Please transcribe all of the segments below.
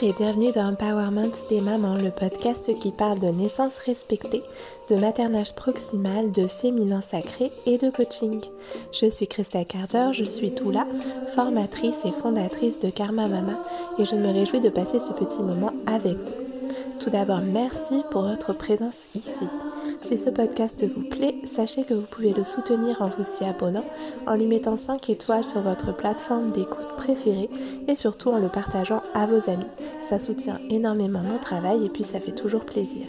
Bonjour et bienvenue dans Empowerment des mamans, le podcast qui parle de naissance respectée, de maternage proximal, de féminin sacré et de coaching. Je suis Christa Carter, je suis Toula, formatrice et fondatrice de Karma Mama et je me réjouis de passer ce petit moment avec vous. Tout d'abord, merci pour votre présence ici. Si ce podcast vous plaît, sachez que vous pouvez le soutenir en vous y abonnant, en lui mettant 5 étoiles sur votre plateforme d'écoute préférée et surtout en le partageant à vos amis. Ça soutient énormément mon travail et puis ça fait toujours plaisir.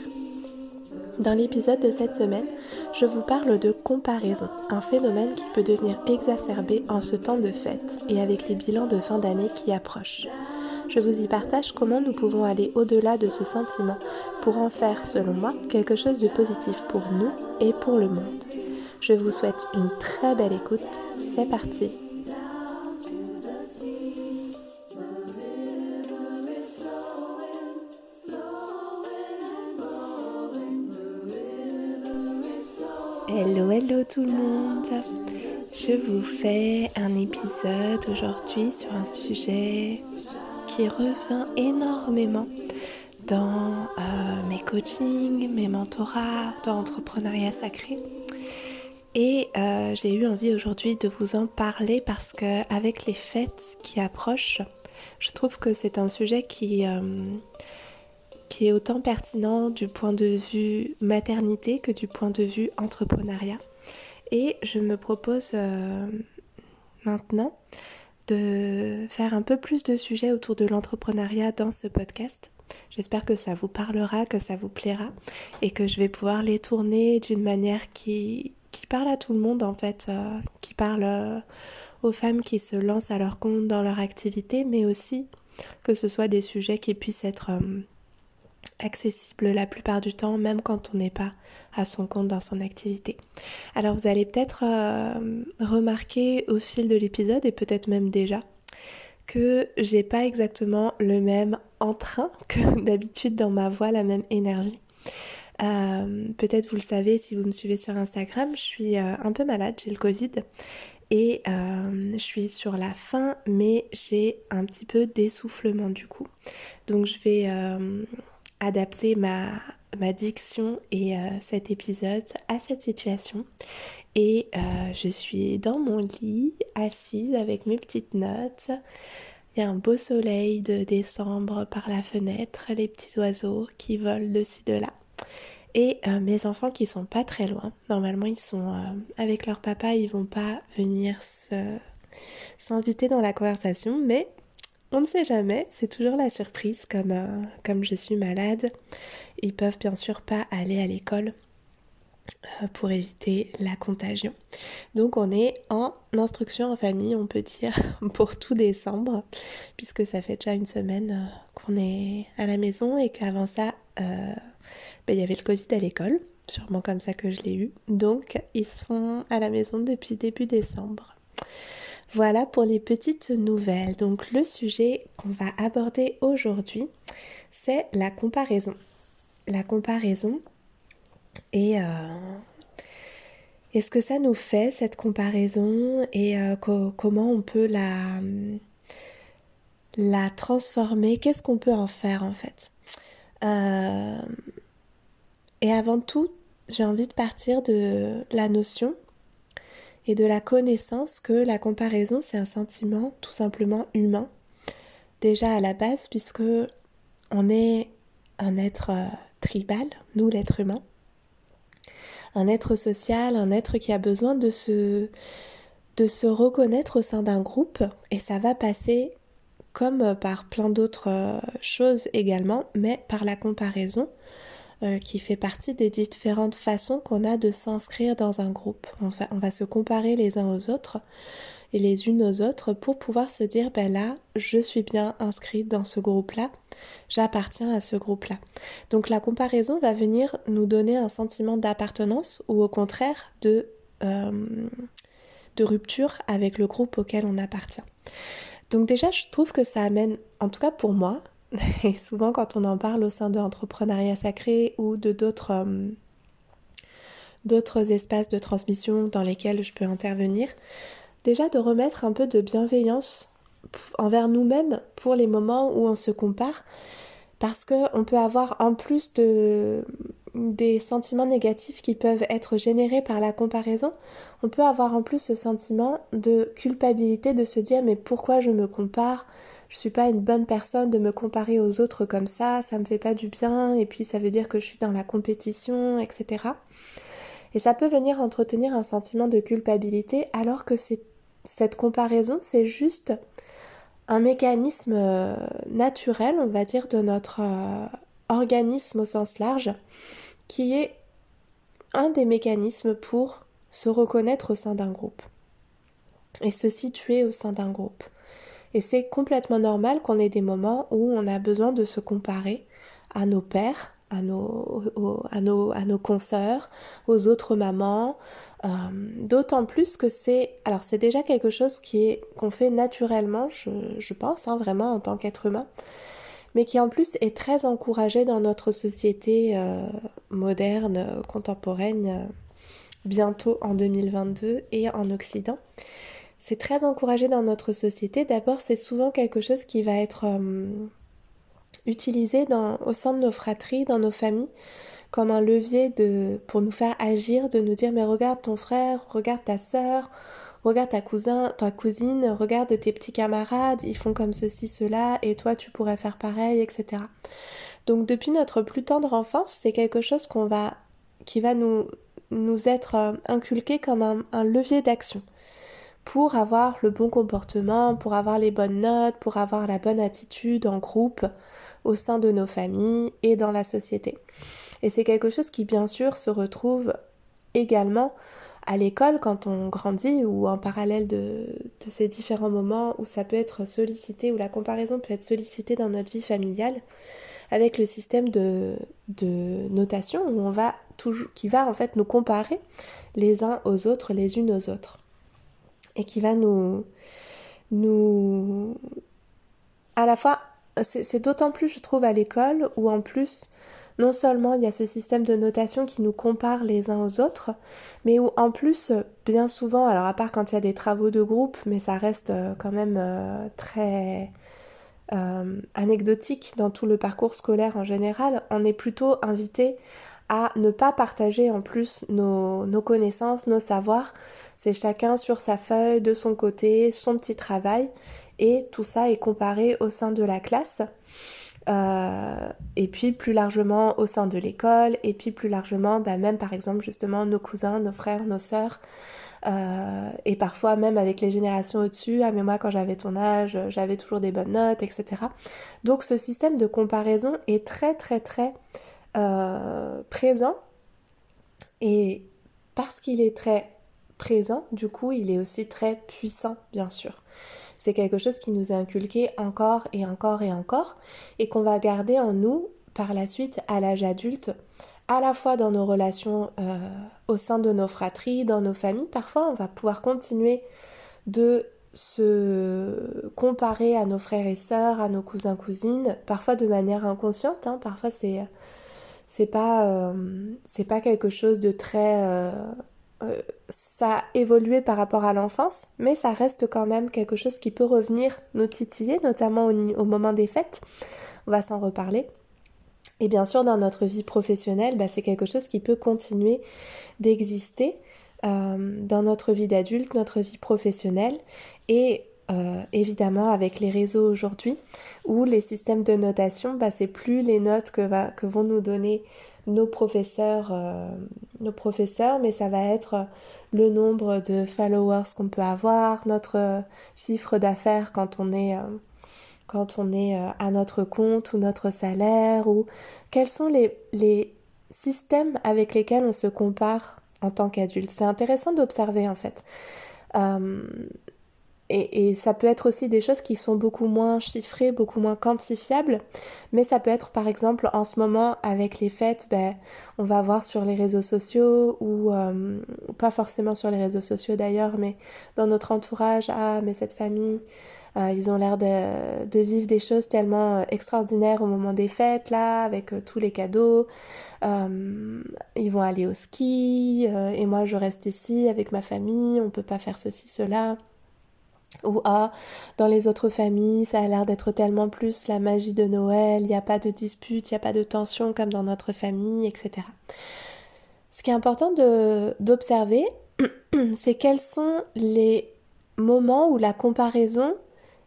Dans l'épisode de cette semaine, je vous parle de comparaison, un phénomène qui peut devenir exacerbé en ce temps de fête et avec les bilans de fin d'année qui approchent je vous y partage comment nous pouvons aller au-delà de ce sentiment pour en faire, selon moi, quelque chose de positif pour nous et pour le monde. Je vous souhaite une très belle écoute. C'est parti Hello, hello tout le monde Je vous fais un épisode aujourd'hui sur un sujet qui revient énormément dans euh, mes coachings, mes mentorats, dans l'entrepreneuriat sacré. Et euh, j'ai eu envie aujourd'hui de vous en parler parce que avec les fêtes qui approchent, je trouve que c'est un sujet qui, euh, qui est autant pertinent du point de vue maternité que du point de vue entrepreneuriat. Et je me propose maintenant de faire un peu plus de sujets autour de l'entrepreneuriat dans ce podcast. J'espère que ça vous parlera, que ça vous plaira et que je vais pouvoir les tourner d'une manière qui, qui parle à tout le monde en fait, euh, qui parle euh, aux femmes qui se lancent à leur compte dans leur activité, mais aussi que ce soit des sujets qui puissent être euh, accessible la plupart du temps, même quand on n'est pas à son compte dans son activité. Alors vous allez peut-être euh, remarquer au fil de l'épisode, et peut-être même déjà, que j'ai pas exactement le même entrain que d'habitude dans ma voix, la même énergie. Euh, peut-être vous le savez si vous me suivez sur Instagram, je suis euh, un peu malade, j'ai le Covid et je suis sur la fin, mais j'ai un petit peu d'essoufflement du coup. Donc je vais adapter ma, diction et euh, cet épisode à cette situation. Et euh, je suis dans mon lit, assise avec mes petites notes. Il y a un beau soleil de décembre par la fenêtre, les petits oiseaux qui volent de ci de là. Et euh, mes enfants qui sont pas très loin. Normalement, ils sont avec leur papa, ils vont pas venir s'inviter dans la conversation, mais on ne sait jamais, c'est toujours la surprise comme, euh, comme je suis malade. Ils peuvent bien sûr pas aller à l'école euh, pour éviter la contagion. Donc on est en instruction en famille, on peut dire, pour tout décembre, puisque ça fait déjà une semaine euh, qu'on est à la maison et qu'avant ça, ben, il y avait le Covid à l'école, sûrement comme ça que je l'ai eu. Donc ils sont à la maison depuis début décembre. Voilà pour les petites nouvelles. Donc le sujet qu'on va aborder aujourd'hui, c'est la comparaison. La comparaison et euh, ce que ça nous fait cette comparaison? Et euh, comment on peut la, la transformer, qu'est-ce qu'on peut en faire en fait? Euh, et avant tout, j'ai envie de partir de la notion et de la connaissance que la comparaison c'est un sentiment tout simplement humain déjà à la base puisque on est un être euh, tribal, nous l'être humain, un être social, un être qui a besoin de se, de se reconnaître au sein d'un groupe et ça va passer comme par plein d'autres euh, choses également, mais par la comparaison. Euh, qui fait partie des différentes façons qu'on a de s'inscrire dans un groupe. On va, se comparer les uns aux autres et les unes aux autres pour pouvoir se dire ben là je suis bien inscrite dans ce groupe là j'appartiens à ce groupe là donc la comparaison va venir nous donner un sentiment d'appartenance ou au contraire de euh, de rupture avec le groupe auquel on appartient donc déjà je trouve que ça amène en tout cas pour moi Et souvent, quand on en parle au sein de l'entrepreneuriat sacré ou de d'autres euh, d'autres espaces de transmission dans lesquels je peux intervenir, déjà de remettre un peu de bienveillance envers nous-mêmes pour les moments où on se compare parce qu'on peut avoir en plus de, des sentiments négatifs qui peuvent être générés par la comparaison, on peut avoir en plus ce sentiment de culpabilité de se dire mais pourquoi je me compare? Je suis pas une bonne personne de me comparer aux autres comme ça, ça me fait pas du bien et puis ça veut dire que je suis dans la compétition, etc. Et ça peut venir entretenir un sentiment de culpabilité alors que cette comparaison, c'est juste un mécanisme euh, naturel, on va dire, de notre euh, organisme au sens large, qui est un des mécanismes pour se reconnaître au sein d'un groupe et se situer au sein d'un groupe. Et c'est complètement normal qu'on ait des moments où on a besoin de se comparer à nos pères, à nos, consoeurs, aux autres mamans. Euh, d'autant plus que c'est, alors c'est déjà quelque chose qui est qu'on fait naturellement, je, je pense, hein, vraiment en tant qu'être humain, mais qui en plus est très encouragé dans notre société euh, moderne, contemporaine, euh, bientôt en 2022 et en Occident. C'est très encouragé dans notre société. D'abord, c'est souvent quelque chose qui va être utilisé au sein de nos fratries, dans nos familles, comme un levier de, pour nous faire agir, de nous dire mais regarde ton frère, regarde ta sœur, regarde ta cousin, ta cousine, regarde tes petits camarades, ils font comme ceci, cela, et toi tu pourrais faire pareil, etc. Donc depuis notre plus tendre enfance, c'est quelque chose qu'on va, qui va nous, nous être euh, inculqué comme un, un levier d'action pour avoir le bon comportement, pour avoir les bonnes notes, pour avoir la bonne attitude en groupe, au sein de nos familles et dans la société. Et c'est quelque chose qui bien sûr se retrouve également à l'école quand on grandit ou en parallèle de, ces différents moments où ça peut être sollicité, où la comparaison peut être sollicitée dans notre vie familiale avec le système de, de notation où on va toujours, qui va en fait nous comparer les uns aux autres, les unes aux autres. Et qui va nous, nous à la fois c'est d'autant plus, je trouve, à l'école où en plus, non seulement il y a ce système de notation qui nous compare les uns aux autres, mais où en plus, bien souvent, alors à part quand il y a des travaux de groupe, mais ça reste euh, quand même euh, très euh, anecdotique dans tout le parcours scolaire en général, on est plutôt invité à ne pas partager en plus nos connaissances, nos savoirs. C'est chacun sur sa feuille, de son côté, son petit travail et tout ça est comparé au sein de la classe. Euh, et puis plus largement au sein de l'école, et puis plus largement, bah, même par exemple justement nos cousins, nos frères, nos sœurs, euh, et parfois même avec les générations au-dessus, ah mais moi quand j'avais ton âge, j'avais toujours des bonnes notes, etc. Donc ce système de comparaison est très très très euh, présent, et parce qu'il est très présent, du coup il est aussi très puissant bien sûr c'est quelque chose qui nous est inculqué encore et encore et encore et qu'on va garder en nous par la suite à l'âge adulte, à la fois dans nos relations euh, au sein de nos fratries, dans nos familles. Parfois, on va pouvoir continuer de se comparer à nos frères et sœurs, à nos cousins cousines, parfois de manière inconsciente. Hein. parfois, c'est c'est pas euh, c'est pas quelque chose de très euh, euh, ça a évolué par rapport à l'enfance, mais ça reste quand même quelque chose qui peut revenir nous titiller, notamment au, moment des fêtes. On va s'en reparler. Et bien sûr, dans notre vie professionnelle, bah, c'est quelque chose qui peut continuer d'exister euh, dans notre vie d'adulte, notre vie professionnelle. Et euh, évidemment avec les réseaux aujourd'hui, où les systèmes de notation, bah, c'est plus les notes que, va, que vont nous donner nos professeurs, euh, nos professeurs, mais ça va être le nombre de followers qu'on peut avoir, notre chiffre d'affaires quand on est, euh, quand on est euh, à notre compte ou notre salaire, ou quels sont les, les systèmes avec lesquels on se compare en tant qu'adulte. C'est intéressant d'observer en fait. Et, ça peut être aussi des choses qui sont beaucoup moins chiffrées, beaucoup moins quantifiables, mais ça peut être par exemple en ce moment avec les fêtes, ben, on va voir sur les réseaux sociaux ou euh, pas forcément sur les réseaux sociaux d'ailleurs, mais dans notre entourage, ah mais cette famille, euh, ils ont l'air de, de, vivre des choses tellement euh, extraordinaires au moment des fêtes là, avec tous les cadeaux, ils vont aller au ski et moi je reste ici avec ma famille, on peut pas faire ceci, cela. Ou ah, dans les autres familles, ça a l'air d'être tellement plus la magie de Noël, il n'y a pas de dispute, il n'y a pas de tension comme dans notre famille, etc. Ce qui est important d'observer, c'est quels sont les moments où la comparaison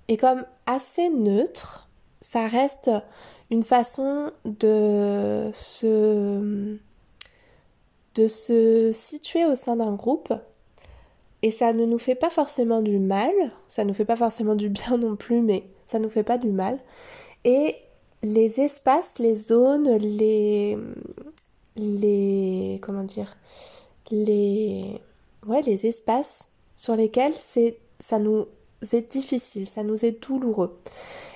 est comme assez neutre. Ça reste une façon de se, de se situer au sein d'un groupe et ça ne nous fait pas forcément du mal, ça nous fait pas forcément du bien non plus, mais ça nous fait pas du mal. Et les espaces, les zones, les les comment dire les ouais les espaces sur lesquels c'est ça nous est difficile, ça nous est douloureux.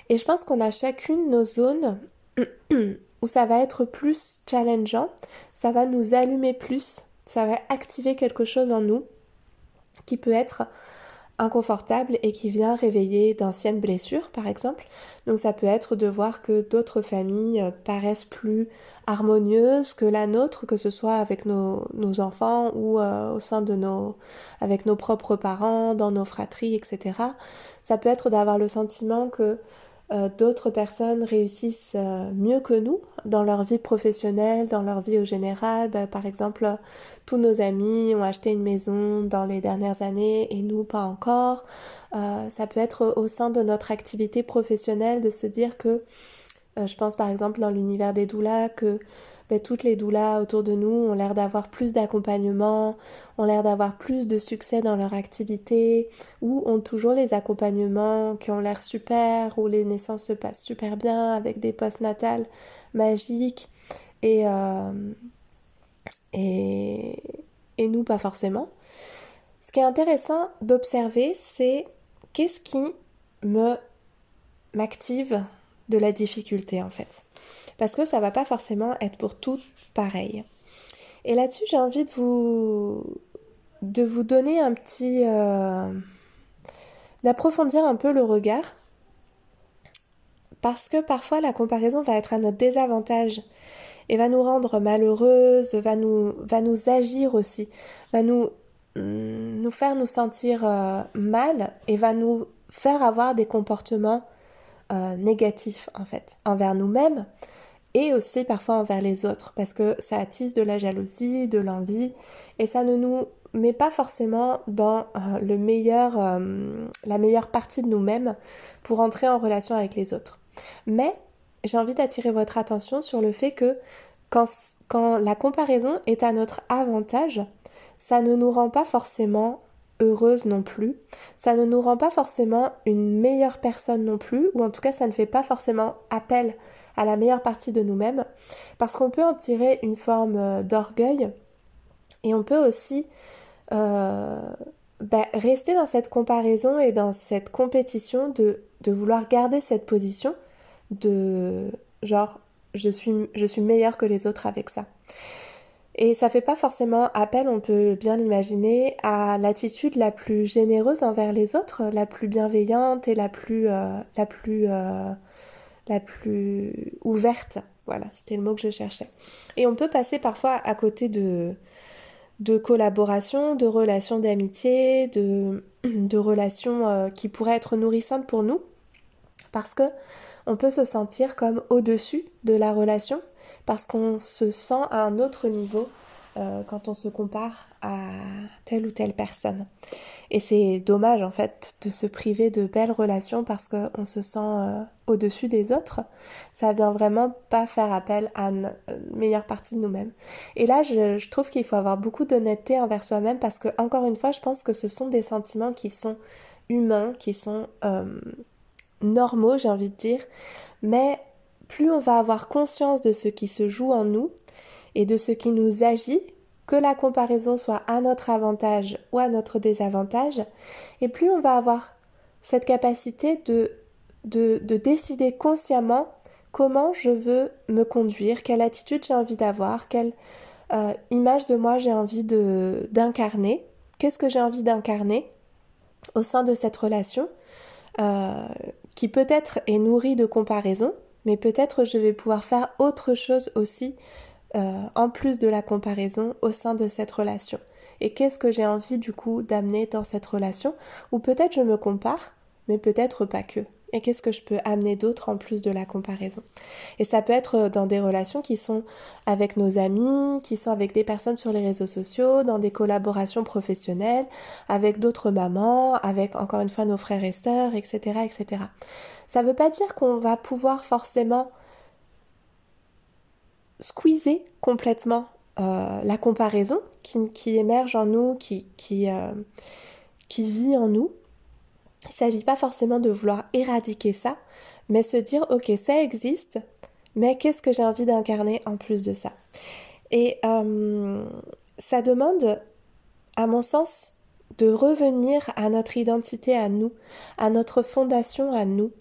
Et je pense qu'on a chacune nos zones où ça va être plus challengeant, ça va nous allumer plus, ça va activer quelque chose en nous qui peut être inconfortable et qui vient réveiller d'anciennes blessures par exemple. Donc ça peut être de voir que d'autres familles euh, paraissent plus harmonieuses que la nôtre, que ce soit avec nos, enfants ou euh, au sein de nos avec nos propres parents, dans nos fratries, etc. Ça peut être d'avoir le sentiment que euh, d'autres personnes réussissent euh, mieux que nous dans leur vie professionnelle, dans leur vie au général. Bah, par exemple, tous nos amis ont acheté une maison dans les dernières années et nous pas encore. Euh, ça peut être au sein de notre activité professionnelle de se dire que, je pense par exemple dans l'univers des doulas, que ben, toutes les doulas autour de nous ont l'air d'avoir plus d'accompagnement, ont l'air d'avoir plus de succès dans leur activité, ou ont toujours les accompagnements qui ont l'air super, où les naissances se passent super bien, avec des postnatales magiques, et, euh, et, et nous pas forcément. Ce qui est intéressant d'observer, c'est qu'est-ce qui me m'active de la difficulté en fait parce que ça va pas forcément être pour tout pareil. Et là-dessus, j'ai envie de vous de vous donner un petit euh, d'approfondir un peu le regard parce que parfois la comparaison va être à notre désavantage et va nous rendre malheureuses, va nous agir aussi, va nous nous faire nous sentir euh, mal et va nous faire avoir des comportements euh, négatifs en fait envers nous-mêmes et aussi parfois envers les autres parce que ça attise de la jalousie, de l'envie et ça ne nous met pas forcément dans euh, le meilleur, euh, la meilleure partie de nous-mêmes pour entrer en relation avec les autres. Mais j'ai envie d'attirer votre attention sur le fait que quand, quand la comparaison est à notre avantage, ça ne nous rend pas forcément heureuse non plus, ça ne nous rend pas forcément une meilleure personne non plus, ou en tout cas ça ne fait pas forcément appel à la meilleure partie de nous-mêmes, parce qu'on peut en tirer une forme euh, d'orgueil et on peut aussi euh, bah, rester dans cette comparaison et dans cette compétition de, vouloir garder cette position de genre je suis, je suis meilleure que les autres avec ça. Et ça fait pas forcément appel, on peut bien l'imaginer, à l'attitude la plus généreuse envers les autres, la plus bienveillante et la plus, euh, la plus la plus ouverte. Voilà, c'était le mot que je cherchais. Et on peut passer parfois à côté de, de collaboration, de relations d'amitié, de, de relations euh, qui pourraient être nourrissantes pour nous, parce que on peut se sentir comme au-dessus de la relation, parce qu'on se sent à un autre niveau euh, quand on se compare à telle ou telle personne. Et c'est dommage en fait de se priver de belles relations parce qu'on se sent euh, au-dessus des autres. Ça vient vraiment pas faire appel à une euh, meilleure partie de nous-mêmes. Et là, je, trouve qu'il faut avoir beaucoup d'honnêteté envers soi-même parce que, encore une fois, je pense que ce sont des sentiments qui sont humains, qui sont normaux, j'ai envie de dire. Mais plus on va avoir conscience de ce qui se joue en nous, et de ce qui nous agit, que la comparaison soit à notre avantage ou à notre désavantage, et plus on va avoir cette capacité de, de, décider consciemment comment je veux me conduire, quelle attitude j'ai envie d'avoir, quelle euh, image de moi j'ai envie d'incarner, qu'est-ce que j'ai envie d'incarner au sein de cette relation, euh, qui peut-être est nourrie de comparaison, mais peut-être je vais pouvoir faire autre chose aussi en plus de la comparaison au sein de cette relation et qu'est-ce que j'ai envie du coup d'amener dans cette relation? Ou peut-être je me compare mais peut-être pas que. Et qu'est-ce que je peux amener d'autre en plus de la comparaison? Et ça peut être dans des relations qui sont avec nos amis, qui sont avec des personnes sur les réseaux sociaux, dans des collaborations professionnelles, avec d'autres mamans, avec encore une fois nos frères et sœurs, etc. etc. Ça ne veut pas dire qu'on va pouvoir forcément squeezer complètement euh, la comparaison qui, émerge en nous, qui, euh, qui vit en nous. Il ne s'agit pas forcément de vouloir éradiquer ça, mais se dire ok ça existe, mais qu'est-ce que j'ai envie d'incarner en plus de ça? Et euh, ça demande, à mon sens, de revenir à notre identité à nous, à notre fondation à nous.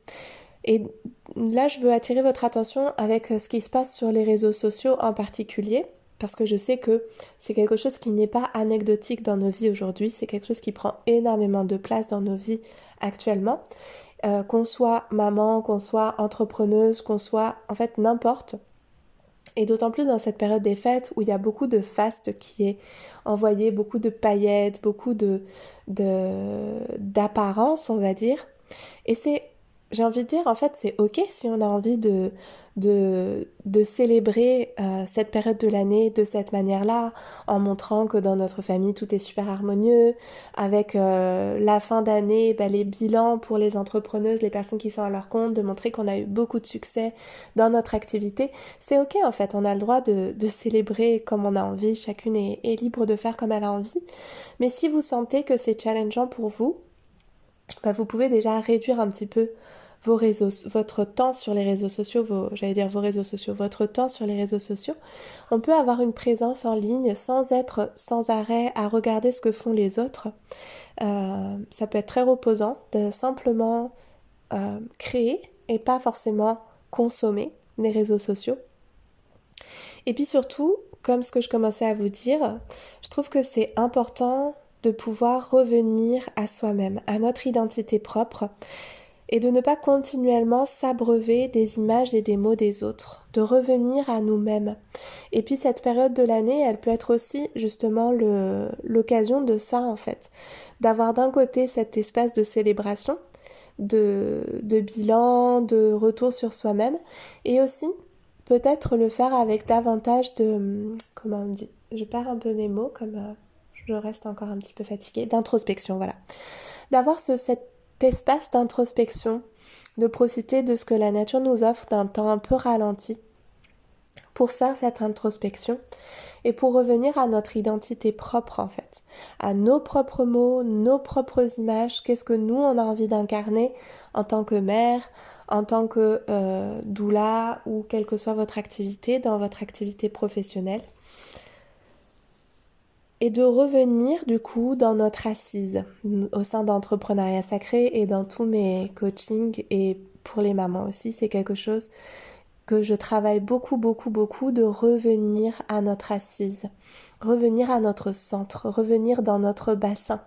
Et là, je veux attirer votre attention avec ce qui se passe sur les réseaux sociaux en particulier parce que je sais que c'est quelque chose qui n'est pas anecdotique dans nos vies aujourd'hui, c'est quelque chose qui prend énormément de place dans nos vies actuellement. Euh, qu'on soit maman, qu'on soit entrepreneuse, qu'on soit en fait n'importe. Et d'autant plus dans cette période des fêtes où il y a beaucoup de faste qui est envoyé, beaucoup de paillettes, beaucoup de d'apparence, on va dire. Et c'est j'ai envie de dire, en fait, c'est ok si on a envie de, de, de célébrer euh, cette période de l'année de cette manière-là, en montrant que dans notre famille, tout est super harmonieux, avec euh, la fin d'année, bah, les bilans pour les entrepreneuses, les personnes qui sont à leur compte, de montrer qu'on a eu beaucoup de succès dans notre activité. C'est ok, en fait, on a le droit de, de célébrer comme on a envie, chacune est, est libre de faire comme elle a envie. Mais si vous sentez que c'est challengeant pour vous, bah, vous pouvez déjà réduire un petit peu vos réseaux, votre temps sur les réseaux sociaux, vos, j'allais dire vos réseaux sociaux, votre temps sur les réseaux sociaux. On peut avoir une présence en ligne sans être sans arrêt à regarder ce que font les autres. Euh, ça peut être très reposant de simplement euh, créer et pas forcément consommer les réseaux sociaux. Et puis surtout, comme ce que je commençais à vous dire, je trouve que c'est important de pouvoir revenir à soi-même, à notre identité propre, et de ne pas continuellement s'abreuver des images et des mots des autres, de revenir à nous-mêmes. Et puis cette période de l'année, elle peut être aussi justement l'occasion de ça en fait, d'avoir d'un côté cet espace de célébration, de, bilan, de retour sur soi-même, et aussi peut-être le faire avec davantage de... comment on dit Je perds un peu mes mots comme... Euh, je reste encore un petit peu fatiguée, d'introspection, voilà. D'avoir ce, cet espace d'introspection, de profiter de ce que la nature nous offre d'un temps un peu ralenti pour faire cette introspection et pour revenir à notre identité propre en fait, à nos propres mots, nos propres images, qu'est-ce que nous on a envie d'incarner en tant que mère, en tant que euh, doula ou quelle que soit votre activité, dans votre activité professionnelle et de revenir du coup dans notre assise au sein d'entrepreneuriat sacré et dans tous mes coachings et pour les mamans aussi, c'est quelque chose que je travaille beaucoup, beaucoup, beaucoup de revenir à notre assise, revenir à notre centre, revenir dans notre bassin,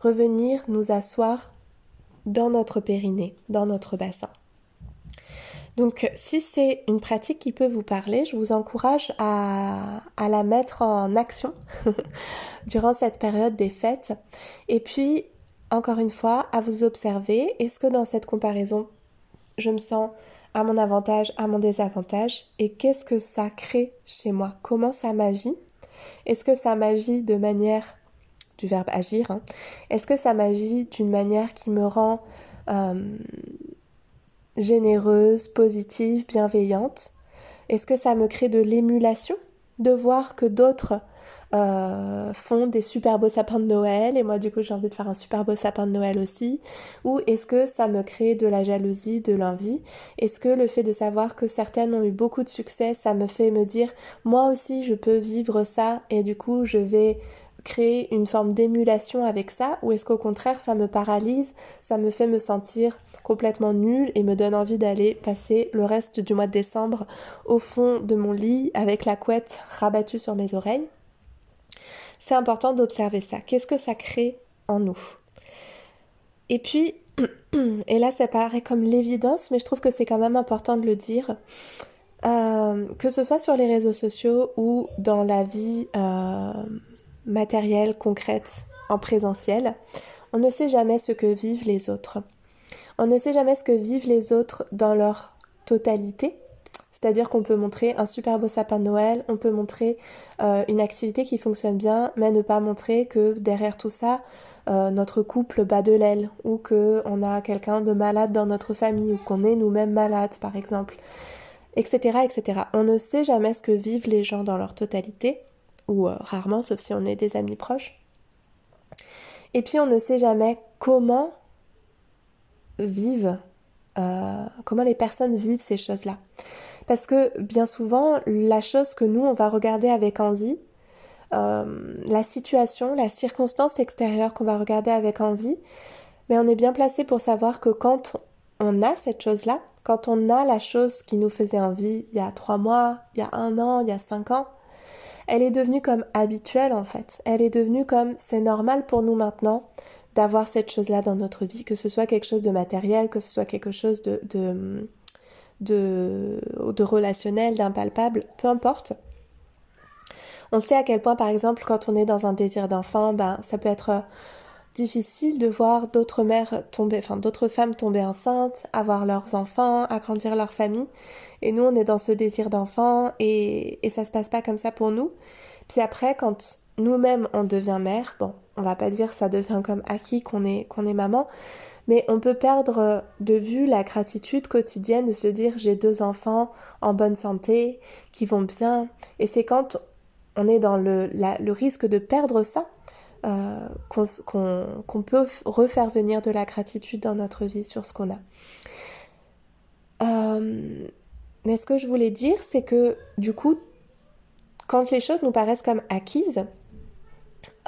revenir nous asseoir dans notre périnée, dans notre bassin. Donc si c'est une pratique qui peut vous parler, je vous encourage à, la mettre en action durant cette période des fêtes. Et puis, encore une fois, à vous observer, est-ce que dans cette comparaison, je me sens à mon avantage, à mon désavantage, et qu'est-ce que ça crée chez moi? Comment ça m'agit? Est-ce que ça m'agit de manière du verbe agir hein? Est-ce que ça m'agit d'une manière qui me rend euh, généreuse, positive, bienveillante. Est-ce que ça me crée de l'émulation de voir que d'autres euh, font des super beaux sapins de Noël et moi du coup j'ai envie de faire un super beau sapin de Noël aussi? Ou est-ce que ça me crée de la jalousie, de l'envie? Est-ce que le fait de savoir que certaines ont eu beaucoup de succès, ça me fait me dire moi aussi je peux vivre ça et du coup je vais créer une forme d'émulation avec ça ou est-ce qu'au contraire ça me paralyse, ça me fait me sentir complètement nulle et me donne envie d'aller passer le reste du mois de décembre au fond de mon lit avec la couette rabattue sur mes oreilles? C'est important d'observer ça. Qu'est-ce que ça crée en nous? Et puis, et là ça paraît comme l'évidence, mais je trouve que c'est quand même important de le dire, euh, que ce soit sur les réseaux sociaux ou dans la vie euh, matérielle, concrète, en présentiel, on ne sait jamais ce que vivent les autres. On ne sait jamais ce que vivent les autres dans leur totalité. C'est-à-dire qu'on peut montrer un super beau sapin de Noël, on peut montrer euh, une activité qui fonctionne bien, mais ne pas montrer que derrière tout ça, notre couple bat de l'aile, ou qu'on a quelqu'un de malade dans notre famille, ou qu'on est nous-mêmes malades, par exemple etc., etc. On ne sait jamais ce que vivent les gens dans leur totalité, ou euh, rarement, sauf si on est des amis proches. Et puis on ne sait jamais comment vivent, euh, comment les personnes vivent ces choses-là. Parce que bien souvent, la chose que nous, on va regarder avec envie, euh, la situation, la circonstance extérieure qu'on va regarder avec envie, mais on est bien placé pour savoir que quand on a cette chose-là, quand on a la chose qui nous faisait envie il y a trois mois, il y a un an, il y a cinq ans, elle est devenue comme habituelle en fait. Elle est devenue comme c'est normal pour nous maintenant d'avoir cette chose-là dans notre vie, que ce soit quelque chose de matériel, que ce soit quelque chose de, relationnel, d'impalpable, peu importe. On sait à quel point, par exemple, quand on est dans un désir d'enfant, ben, ça peut être difficile de voir d'autres mères tomber, enfin d'autres femmes tomber enceintes, avoir leurs enfants, agrandir leur famille. Et nous, on est dans ce désir d'enfant et, et ça se passe pas comme ça pour nous. Puis après, quand nous-mêmes on devient mère, bon, on va pas dire ça devient comme acquis qu'on est, qu'on est maman, mais on peut perdre de vue la gratitude quotidienne de se dire j'ai deux enfants en bonne santé, qui vont bien. Et c'est quand on est dans le, le risque de perdre ça euh, qu'on peut refaire venir de la gratitude dans notre vie sur ce qu'on a. Euh, mais ce que je voulais dire, c'est que du coup, quand les choses nous paraissent comme acquises,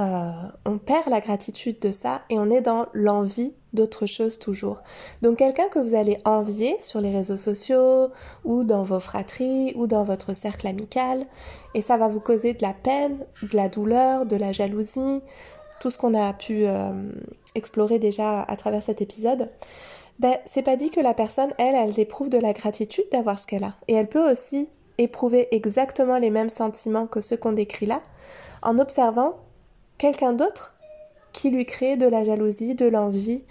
euh, on perd la gratitude de ça et on est dans l'envie d'autre chose toujours. Donc quelqu'un que vous allez envier sur les réseaux sociaux ou dans vos fratries ou dans votre cercle amical et ça va vous causer de la peine, de la douleur, de la jalousie, tout ce qu'on a pu euh, explorer déjà à travers cet épisode. Ben, c'est pas dit que la personne, elle, elle éprouve de la gratitude d'avoir ce qu'elle a. Et elle peut aussi éprouver exactement les mêmes sentiments que ceux qu'on décrit là, en observant quelqu'un d'autre qui lui crée de la jalousie, de l'envie,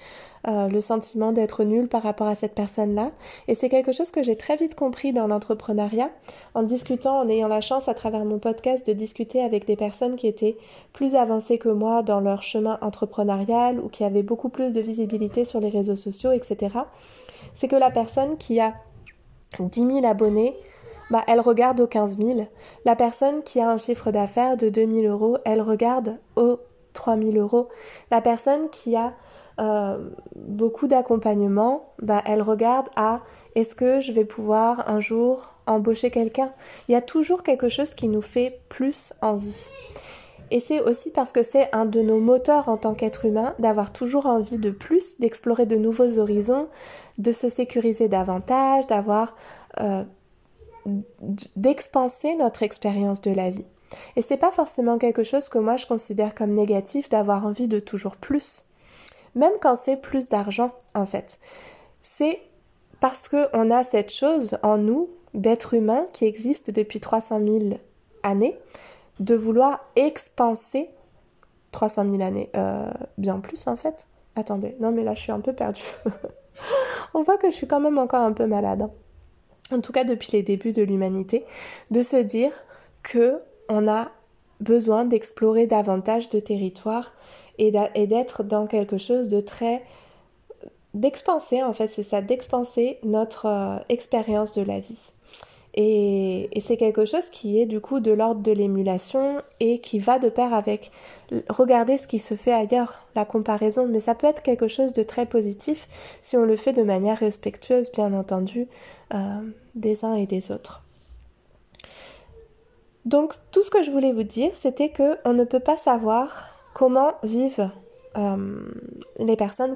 euh, le sentiment d'être nul par rapport à cette personne-là. Et c'est quelque chose que j'ai très vite compris dans l'entrepreneuriat, en discutant, en ayant la chance à travers mon podcast de discuter avec des personnes qui étaient plus avancées que moi dans leur chemin entrepreneurial ou qui avaient beaucoup plus de visibilité sur les réseaux sociaux, etc. C'est que la personne qui a 10 000 abonnés, bah, elle regarde aux 15 000. La personne qui a un chiffre d'affaires de 2 000 euros, elle regarde aux 3000 euros. La personne qui a euh, beaucoup d'accompagnement, bah, elle regarde à est-ce que je vais pouvoir un jour embaucher quelqu'un? Il y a toujours quelque chose qui nous fait plus envie. Et c'est aussi parce que c'est un de nos moteurs en tant qu'être humain d'avoir toujours envie de plus, d'explorer de nouveaux horizons, de se sécuriser davantage, d'avoir euh, d'expanser notre expérience de la vie. Et c'est pas forcément quelque chose que moi je considère comme négatif d'avoir envie de toujours plus. Même quand c'est plus d'argent, en fait. C'est parce qu'on a cette chose en nous d'être humain qui existe depuis 300 000 années, de vouloir expanser 300 000 années, euh, bien plus en fait. Attendez, non mais là je suis un peu perdue. On voit que je suis quand même encore un peu malade. Hein. En tout cas depuis les débuts de l'humanité, de se dire que on a besoin d'explorer davantage de territoires et d'être dans quelque chose de très d'expanser en fait. C'est ça d'expanser notre euh, expérience de la vie. Et, c'est quelque chose qui est du coup de l'ordre de l'émulation et qui va de pair avec regarder ce qui se fait ailleurs, la comparaison, mais ça peut être quelque chose de très positif si on le fait de manière respectueuse, bien entendu, euh, des uns et des autres. Donc tout ce que je voulais vous dire, c'était que on ne peut pas savoir comment vivent euh, les personnes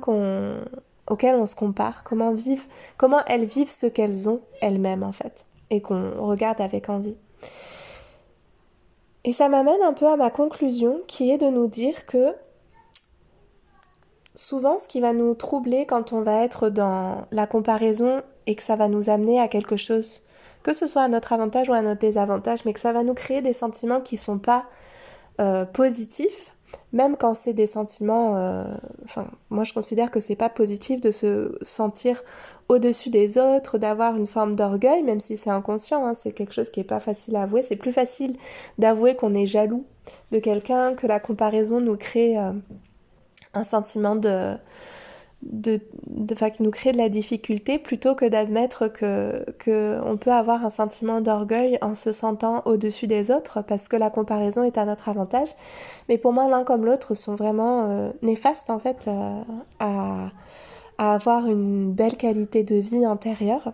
auxquelles on se compare, comment vivent, comment elles vivent ce qu'elles ont elles-mêmes en fait, et qu'on regarde avec envie. Et ça m'amène un peu à ma conclusion, qui est de nous dire que souvent ce qui va nous troubler quand on va être dans la comparaison et que ça va nous amener à quelque chose que ce soit à notre avantage ou à notre désavantage, mais que ça va nous créer des sentiments qui sont pas euh, positifs, même quand c'est des sentiments, euh, enfin, moi je considère que c'est pas positif de se sentir au-dessus des autres, d'avoir une forme d'orgueil, même si c'est inconscient, hein, c'est quelque chose qui est pas facile à avouer. C'est plus facile d'avouer qu'on est jaloux de quelqu'un, que la comparaison nous crée euh, un sentiment de, de, de qui nous crée de la difficulté plutôt que d'admettre que, que on peut avoir un sentiment d'orgueil en se sentant au-dessus des autres parce que la comparaison est à notre avantage. Mais pour moi, l'un comme l'autre sont vraiment euh, néfastes en fait euh, à, à avoir une belle qualité de vie intérieure.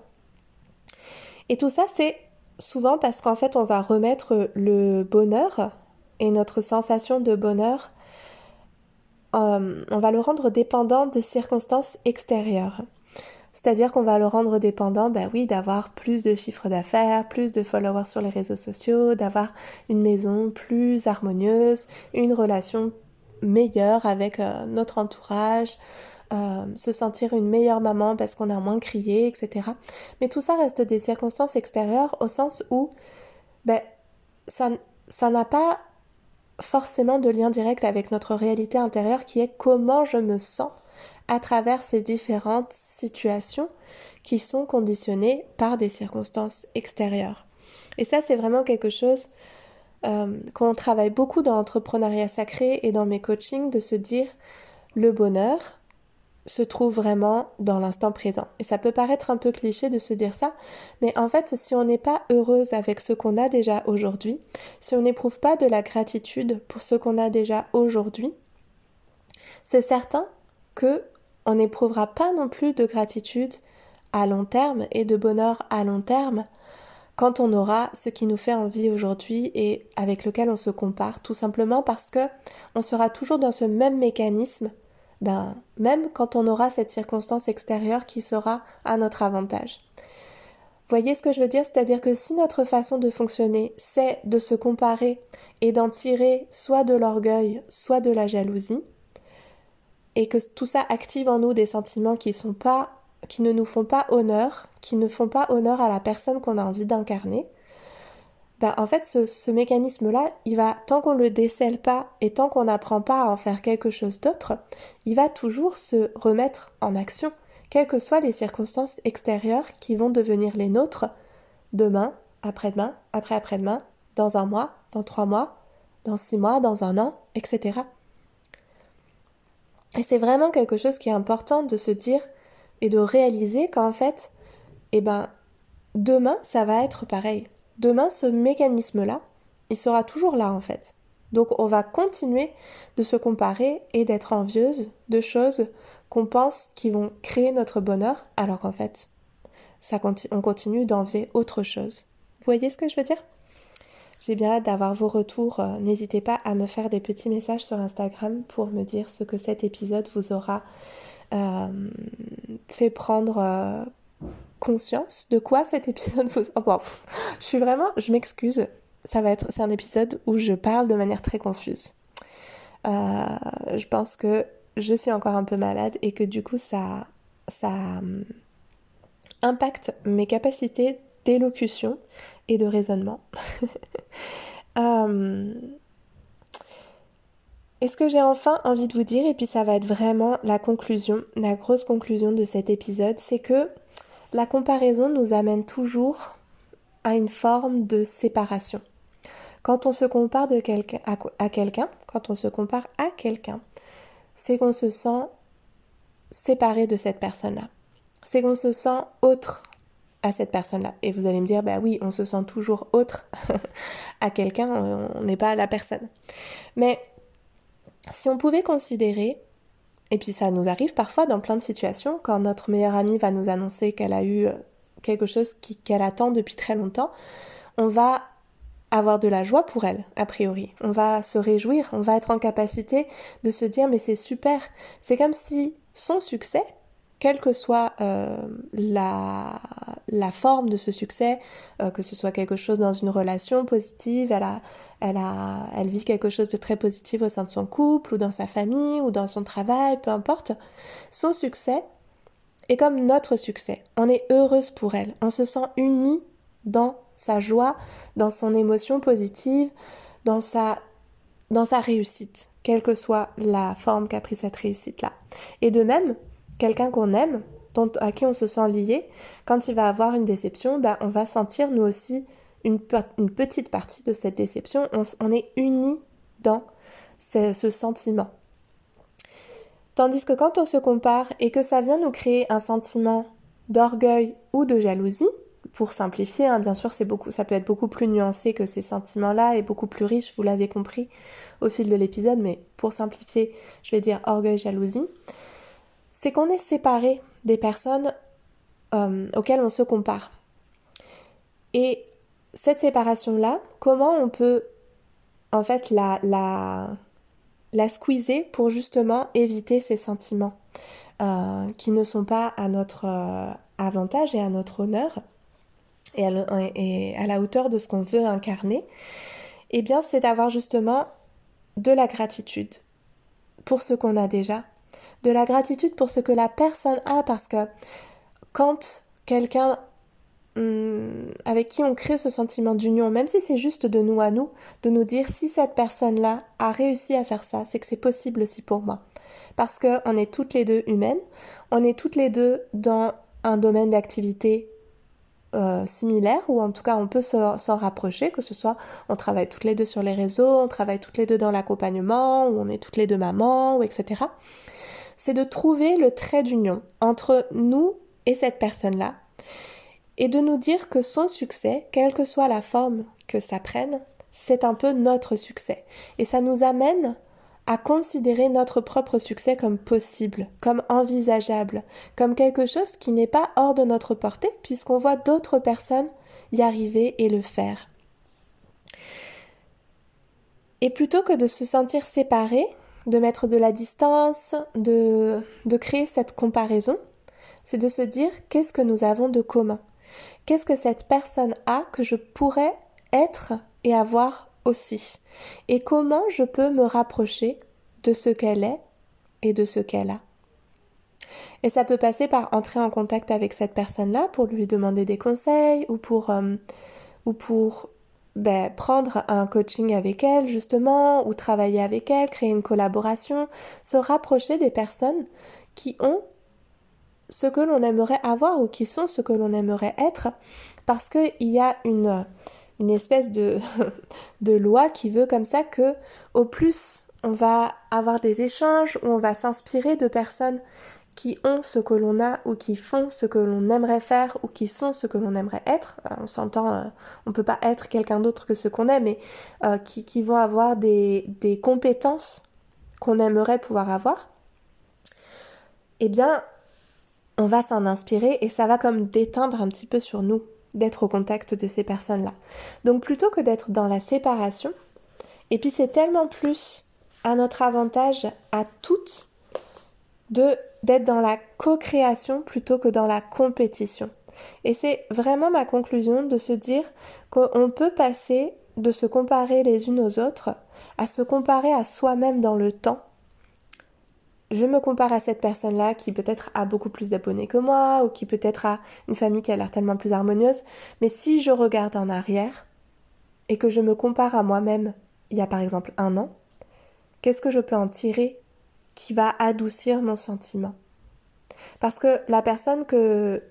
Et tout ça, c'est souvent parce qu'en fait, on va remettre le bonheur et notre sensation de bonheur euh, on va le rendre dépendant de circonstances extérieures. C'est-à-dire qu'on va le rendre dépendant, ben oui, d'avoir plus de chiffres d'affaires, plus de followers sur les réseaux sociaux, d'avoir une maison plus harmonieuse, une relation meilleure avec euh, notre entourage, euh, se sentir une meilleure maman parce qu'on a moins crié, etc. Mais tout ça reste des circonstances extérieures au sens où ben, ça n'a pas forcément de lien direct avec notre réalité intérieure qui est comment je me sens à travers ces différentes situations qui sont conditionnées par des circonstances extérieures. Et ça, c'est vraiment quelque chose euh, qu'on travaille beaucoup dans l'entrepreneuriat sacré et dans mes coachings, de se dire le bonheur, se trouve vraiment dans l'instant présent. Et ça peut paraître un peu cliché de se dire ça, mais en fait, si on n'est pas heureuse avec ce qu'on a déjà aujourd'hui, si on n'éprouve pas de la gratitude pour ce qu'on a déjà aujourd'hui, c'est certain que on n'éprouvera pas non plus de gratitude à long terme et de bonheur à long terme quand on aura ce qui nous fait envie aujourd'hui et avec lequel on se compare, tout simplement parce que on sera toujours dans ce même mécanisme ben, même quand on aura cette circonstance extérieure qui sera à notre avantage. Voyez ce que je veux dire? C'est-à-dire que si notre façon de fonctionner, c'est de se comparer et d'en tirer soit de l'orgueil, soit de la jalousie, et que tout ça active en nous des sentiments qui ne nous font pas honneur, qui ne font pas honneur à la personne qu'on a envie d'incarner, bah, en fait, ce, mécanisme-là, il va, tant qu'on le décèle pas et tant qu'on n'apprend pas à en faire quelque chose d'autre, il va toujours se remettre en action, quelles que soient les circonstances extérieures qui vont devenir les nôtres demain, après-demain, après-après-demain, dans un mois, dans trois mois, dans six mois, dans un an, etc. Et c'est vraiment quelque chose qui est important de se dire et de réaliser qu'en fait, eh ben, demain, ça va être pareil demain, ce mécanisme-là, il sera toujours là en fait. Donc on va continuer de se comparer et d'être envieuse de choses qu'on pense qui vont créer notre bonheur, alors qu'en fait, on continue d'envier autre chose. Vous voyez ce que je veux dire? J'ai bien hâte d'avoir vos retours. Euh, n'hésitez pas à me faire des petits messages sur Instagram pour me dire ce que cet épisode vous aura euh, fait prendre euh, conscience de quoi cet épisode vous... Oh, je suis vraiment... Je m'excuse. Ça va être... C'est un épisode où je parle de manière très confuse. Euh, je pense que je suis encore un peu malade et que du coup ça... ça hum, impacte mes capacités d'élocution et de raisonnement. euh... Et ce que j'ai enfin envie de vous dire, et puis ça va être vraiment la conclusion, la grosse conclusion de cet épisode, c'est que la comparaison nous amène toujours à une forme de séparation. Quand on se compare de à, quelqu'un, quand on se compare à quelqu'un, c'est qu'on se sent séparé de cette personne-là. C'est qu'on se sent autre à cette personne-là. Et vous allez me dire, bah oui, on se sent toujours autre à quelqu'un, on n'est pas la personne. Mais si on pouvait considérer et puis ça nous arrive parfois dans plein de situations, quand notre meilleure amie va nous annoncer qu'elle a eu euh, quelque chose qu'elle attend depuis très longtemps, on va avoir de la joie pour elle, a priori. On va se réjouir, on va être en capacité de se dire mais c'est super. C'est comme si son succès, quelle que soit euh, la, forme de ce succès, euh, que ce soit quelque chose dans une relation positive, elle vit quelque chose de très positif au sein de son couple, ou dans sa famille, ou dans son travail, peu importe, son succès est comme notre succès. On est heureuse pour elle, on se sent unie dans sa joie, dans son émotion positive, dans sa, dans sa réussite, quelle que soit la forme qu'a pris cette réussite-là. Et de même, quelqu'un qu'on aime, à qui on se sent lié, quand il va avoir une déception, ben, on va sentir nous aussi une, petite partie de cette déception. On, est unis dans ce, sentiment. Tandis que quand on se compare et que ça vient nous créer un sentiment d'orgueil ou de jalousie, pour simplifier, hein, bien sûr, ça peut être beaucoup plus nuancé que ces sentiments-là et beaucoup plus riche, vous l'avez compris au fil de l'épisode, mais pour simplifier, je vais dire orgueil, jalousie. C'est qu'on est séparé des personnes euh, auxquelles on se compare. Et cette séparation-là, comment on peut en fait la, la, la squeezer pour justement éviter ces sentiments euh, qui ne sont pas à notre euh, avantage et à notre honneur et à, la hauteur de ce qu'on veut incarner, eh bien c'est d'avoir justement de la gratitude pour ce qu'on a déjà, de la gratitude pour ce que la personne a, parce que quand quelqu'un hum, avec qui on crée ce sentiment d'union, même si c'est juste de nous à nous, de nous dire si cette personne-là a réussi à faire ça, c'est que c'est possible aussi pour moi. Parce qu'on est toutes les deux humaines, on est toutes les deux dans un domaine d'activité euh, ou en tout cas on peut s'en rapprocher, que ce soit on travaille toutes les deux sur les réseaux, on travaille toutes les deux dans l'accompagnement, ou on est toutes les deux mamans, ou etc. C'est de trouver le trait d'union entre nous et cette personne-là et de nous dire que son succès, quelle que soit la forme que ça prenne, c'est un peu notre succès. Et ça nous amène à considérer notre propre succès comme possible, comme envisageable, comme quelque chose qui n'est pas hors de notre portée, puisqu'on voit d'autres personnes y arriver et le faire. Et plutôt que de se sentir séparé, de mettre de la distance, de, de créer cette comparaison, c'est de se dire qu'est-ce que nous avons de commun? Qu'est-ce que cette personne a que je pourrais être et avoir aussi et comment je peux me rapprocher de ce qu'elle est et de ce qu'elle a? Et ça peut passer par entrer en contact avec cette personne-là pour lui demander des conseils ou pour, euh, ben, prendre un coaching avec elle justement ou travailler avec elle, créer une collaboration, se rapprocher des personnes qui ont ce que l'on aimerait avoir ou qui sont ce que l'on aimerait être parce qu'il y a une une espèce de, loi qui veut comme ça que au plus on va avoir des échanges où on va s'inspirer de personnes qui ont ce que l'on a ou qui font ce que l'on aimerait faire ou qui sont ce que l'on aimerait être. Euh, on s'entend, euh, on peut pas être quelqu'un d'autre que ce qu'on est, mais euh, qui, vont avoir des compétences qu'on aimerait pouvoir avoir. Eh bien, on va s'en inspirer et ça va comme déteindre un petit peu sur nous d'être au contact de ces personnes-là. Donc plutôt que d'être dans la séparation, et puis c'est tellement plus à notre avantage à toutes de d'être dans la co-création plutôt que dans la compétition. Et c'est vraiment ma conclusion de se dire qu'on peut passer de se comparer les unes aux autres à se comparer à soi-même dans le temps je me compare à cette personne-là qui peut-être a beaucoup plus d'abonnés que moi ou qui peut-être a une famille qui a l'air tellement plus harmonieuse. Mais si je regarde en arrière et que je me compare à moi-même il y a par exemple un an, qu'est-ce que je peux en tirer qui va adoucir mon sentiment? Parce que la personne que,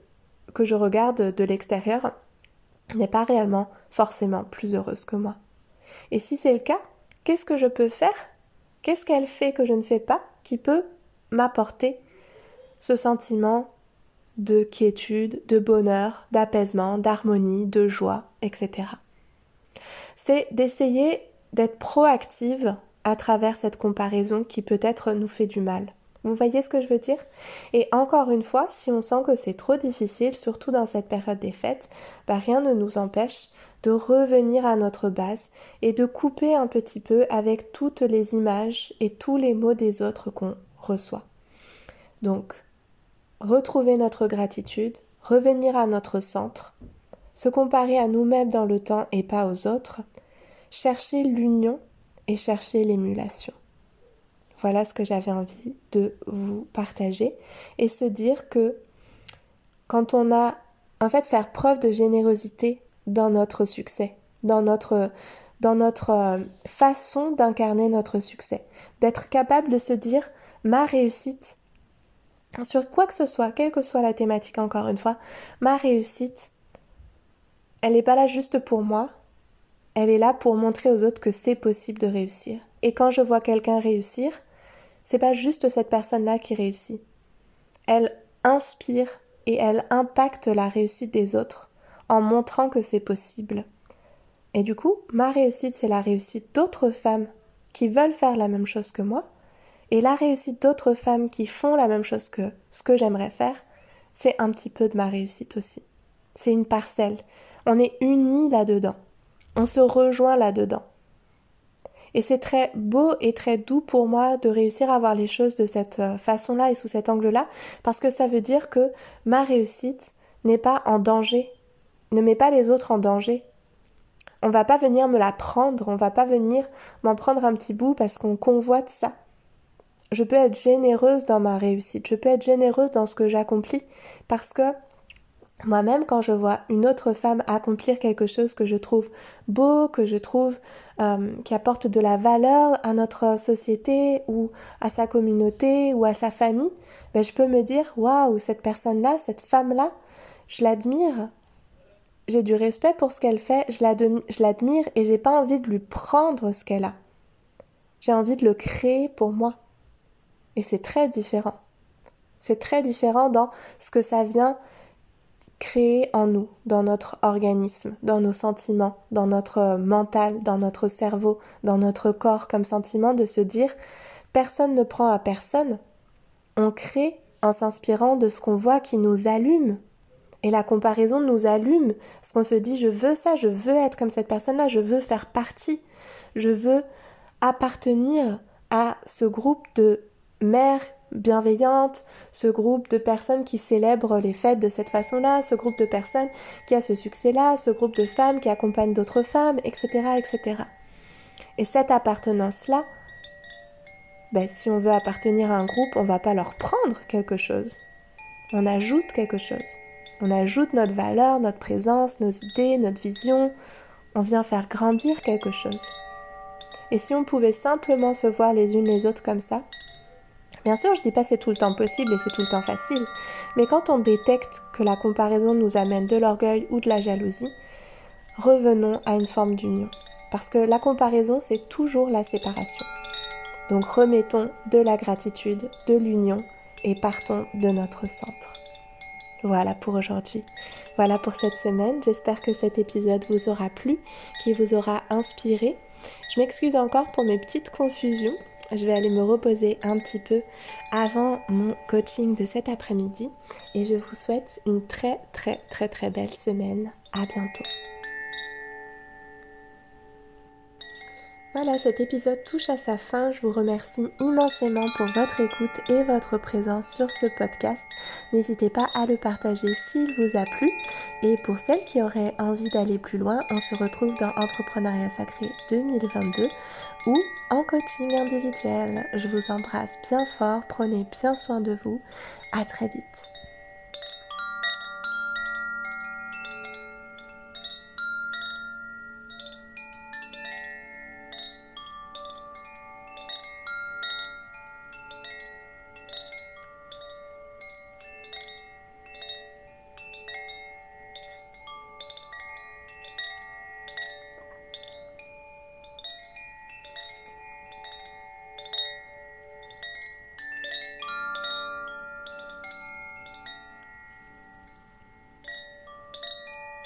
que je regarde de l'extérieur n'est pas réellement forcément plus heureuse que moi. Et si c'est le cas, qu'est-ce que je peux faire? Qu'est-ce qu'elle fait que je ne fais pas? Qui peut m'apporter ce sentiment de quiétude, de bonheur, d'apaisement, d'harmonie, de joie, etc. C'est d'essayer d'être proactive à travers cette comparaison qui peut-être nous fait du mal. Vous voyez ce que je veux dire? Et encore une fois, si on sent que c'est trop difficile, surtout dans cette période des fêtes, bah rien ne nous empêche de revenir à notre base et de couper un petit peu avec toutes les images et tous les mots des autres qu'on reçoit. Donc, retrouver notre gratitude, revenir à notre centre, se comparer à nous-mêmes dans le temps et pas aux autres, chercher l'union et chercher l'émulation. Voilà ce que j'avais envie de vous partager et se dire que quand on a en fait faire preuve de générosité dans notre succès, dans notre, dans notre euh, façon d'incarner notre succès. D'être capable de se dire ma réussite, sur quoi que ce soit, quelle que soit la thématique encore une fois, ma réussite, elle n'est pas là juste pour moi, elle est là pour montrer aux autres que c'est possible de réussir. Et quand je vois quelqu'un réussir, c'est pas juste cette personne-là qui réussit. Elle inspire et elle impacte la réussite des autres en montrant que c'est possible. Et du coup, ma réussite, c'est la réussite d'autres femmes qui veulent faire la même chose que moi, et la réussite d'autres femmes qui font la même chose que ce que j'aimerais faire, c'est un petit peu de ma réussite aussi. C'est une parcelle. On est unis là-dedans. On se rejoint là-dedans. Et c'est très beau et très doux pour moi de réussir à voir les choses de cette euh, façon-là et sous cet angle-là, parce que ça veut dire que ma réussite n'est pas en danger, ne met pas les autres en danger. On va pas venir me la prendre, on va pas venir m'en prendre un petit bout parce qu'on convoite ça. Je peux être généreuse dans ma réussite, je peux être généreuse dans ce que j'accomplis parce que moi-même, quand je vois une autre femme accomplir quelque chose que je trouve beau, que je trouve euh, qui apporte de la valeur à notre société ou à sa communauté ou à sa famille, ben je peux me dire waouh, cette personne-là, cette femme-là, je l'admire. J'ai du respect pour ce qu'elle fait, je l'admire et j'ai pas envie de lui prendre ce qu'elle a. J'ai envie de le créer pour moi. Et c'est très différent. C'est très différent dans ce que ça vient créer en nous, dans notre organisme, dans nos sentiments, dans notre mental, dans notre cerveau, dans notre corps comme sentiment de se dire personne ne prend à personne. On crée en s'inspirant de ce qu'on voit qui nous allume. Et la comparaison nous allume, parce qu'on se dit je veux ça, je veux être comme cette personne-là, je veux faire partie, je veux appartenir à ce groupe de mères bienveillante, ce groupe de personnes qui célèbrent les fêtes de cette façon-là, ce groupe de personnes qui a ce succès-là, ce groupe de femmes qui accompagnent d'autres femmes, etc., etc. Et cette appartenance-là, ben, si on veut appartenir à un groupe, on va pas leur prendre quelque chose. On ajoute quelque chose. On ajoute notre valeur, notre présence, nos idées, notre vision. On vient faire grandir quelque chose. Et si on pouvait simplement se voir les unes les autres comme ça, Bien sûr, je dis pas c'est tout le temps possible et c'est tout le temps facile, mais quand on détecte que la comparaison nous amène de l'orgueil ou de la jalousie, revenons à une forme d'union. Parce que la comparaison, c'est toujours la séparation. Donc remettons de la gratitude, de l'union et partons de notre centre. Voilà pour aujourd'hui. Voilà pour cette semaine. J'espère que cet épisode vous aura plu, qu'il vous aura inspiré. Je m'excuse encore pour mes petites confusions je vais aller me reposer un petit peu avant mon coaching de cet après-midi et je vous souhaite une très très très très belle semaine. À bientôt. Voilà, cet épisode touche à sa fin. Je vous remercie immensément pour votre écoute et votre présence sur ce podcast. N'hésitez pas à le partager s'il vous a plu. Et pour celles qui auraient envie d'aller plus loin, on se retrouve dans Entrepreneuriat Sacré 2022 ou en coaching individuel. Je vous embrasse bien fort, prenez bien soin de vous. À très vite.